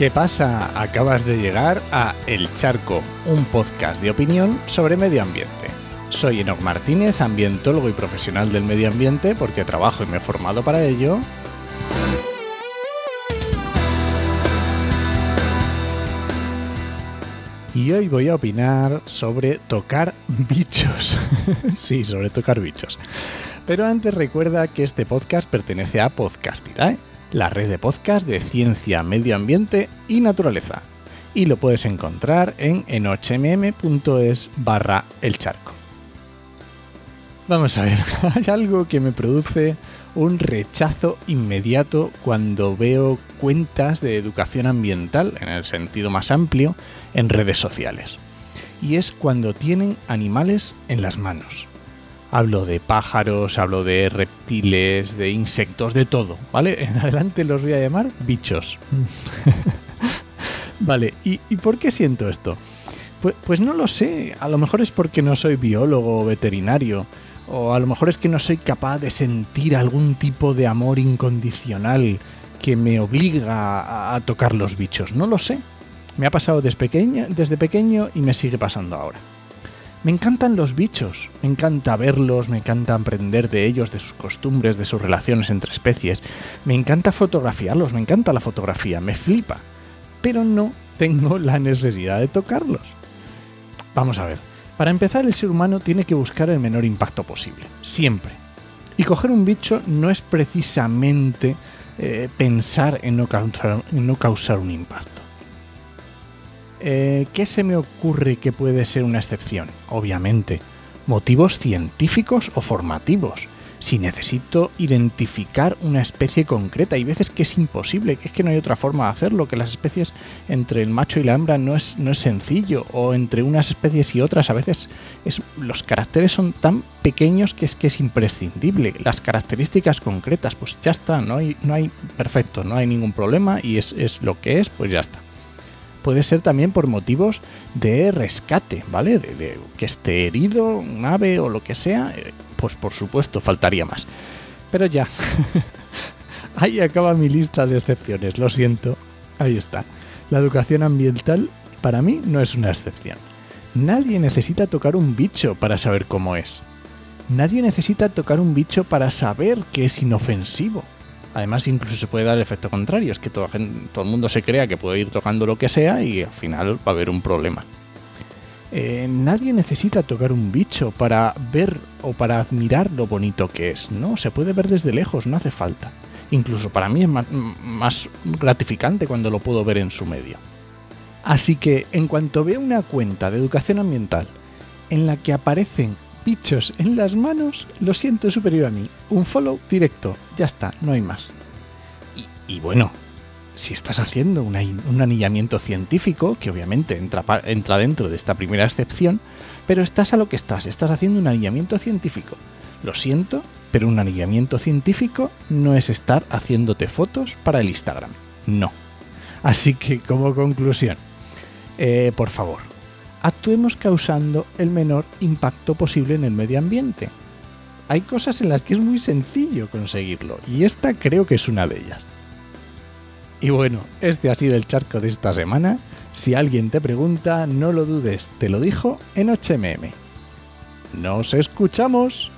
¿Qué pasa? Acabas de llegar a El Charco, un podcast de opinión sobre medio ambiente. Soy Enoc Martínez, ambientólogo y profesional del medio ambiente porque trabajo y me he formado para ello. Y hoy voy a opinar sobre tocar bichos. sí, sobre tocar bichos. Pero antes recuerda que este podcast pertenece a Podcastidae la red de podcast de ciencia, medio ambiente y naturaleza. Y lo puedes encontrar en enochmm.es barra el charco. Vamos a ver, hay algo que me produce un rechazo inmediato cuando veo cuentas de educación ambiental, en el sentido más amplio, en redes sociales. Y es cuando tienen animales en las manos. Hablo de pájaros, hablo de reptiles, de insectos, de todo, ¿vale? En adelante los voy a llamar bichos. vale, ¿Y, por qué siento esto? Pues, pues, no lo sé, a lo mejor es porque no soy biólogo o veterinario, o a lo mejor es que no soy capaz de sentir algún tipo de amor incondicional que me obliga a, tocar los bichos, no lo sé. Me ha pasado desde desde pequeño y me sigue pasando ahora. Me encantan los bichos, me encanta verlos, me encanta aprender de ellos, de sus costumbres, de sus relaciones entre especies, me encanta fotografiarlos, me encanta la fotografía, me flipa, pero no tengo la necesidad de tocarlos. Vamos a ver, para empezar el ser humano tiene que buscar el menor impacto posible, siempre. Y coger un bicho no es precisamente eh, pensar en no causar un impacto. Eh, ¿Qué se me ocurre que puede ser una excepción? Obviamente, motivos científicos o formativos. Si necesito identificar una especie concreta, hay veces que es imposible, que es que no hay otra forma de hacerlo, que las especies entre el macho y la hembra no es, no es sencillo, o entre unas especies y otras a veces es, los caracteres son tan pequeños que es que es imprescindible. Las características concretas, pues ya está, no hay, no hay perfecto, no hay ningún problema y es, es lo que es, pues ya está puede ser también por motivos de rescate, ¿vale? De, que esté herido, un ave o lo que sea, eh, pues por supuesto, faltaría más. Pero ya, ahí acaba mi lista de excepciones, lo siento, ahí está. La educación ambiental para mí no es una excepción. Nadie necesita tocar un bicho para saber cómo es. Nadie necesita tocar un bicho para saber que es inofensivo. Además, incluso se puede dar el efecto contrario, es que todo, todo el mundo se crea que puede ir tocando lo que sea y al final va a haber un problema. Eh, nadie necesita tocar un bicho para ver o para admirar lo bonito que es, ¿no? Se puede ver desde lejos, no hace falta. Incluso para mí es más gratificante cuando lo puedo ver en su medio. Así que en cuanto veo una cuenta de educación ambiental en la que aparecen bichos en las manos, lo siento, superior a mí. Un follow directo, ya está, no hay más. Y, bueno, si estás haciendo un anillamiento científico, que obviamente entra, entra dentro de esta primera excepción, pero estás a lo que estás, estás haciendo un anillamiento científico. Lo siento, pero un anillamiento científico no es estar haciéndote fotos para el Instagram. No. Así que como conclusión, eh, por favor, actuemos causando el menor impacto posible en el medio ambiente. Hay cosas en las que es muy sencillo conseguirlo y esta creo que es una de ellas. Y bueno, este ha sido el charco de esta semana. Si alguien te pregunta, no lo dudes, te lo dijo en HMM. ¡Nos escuchamos!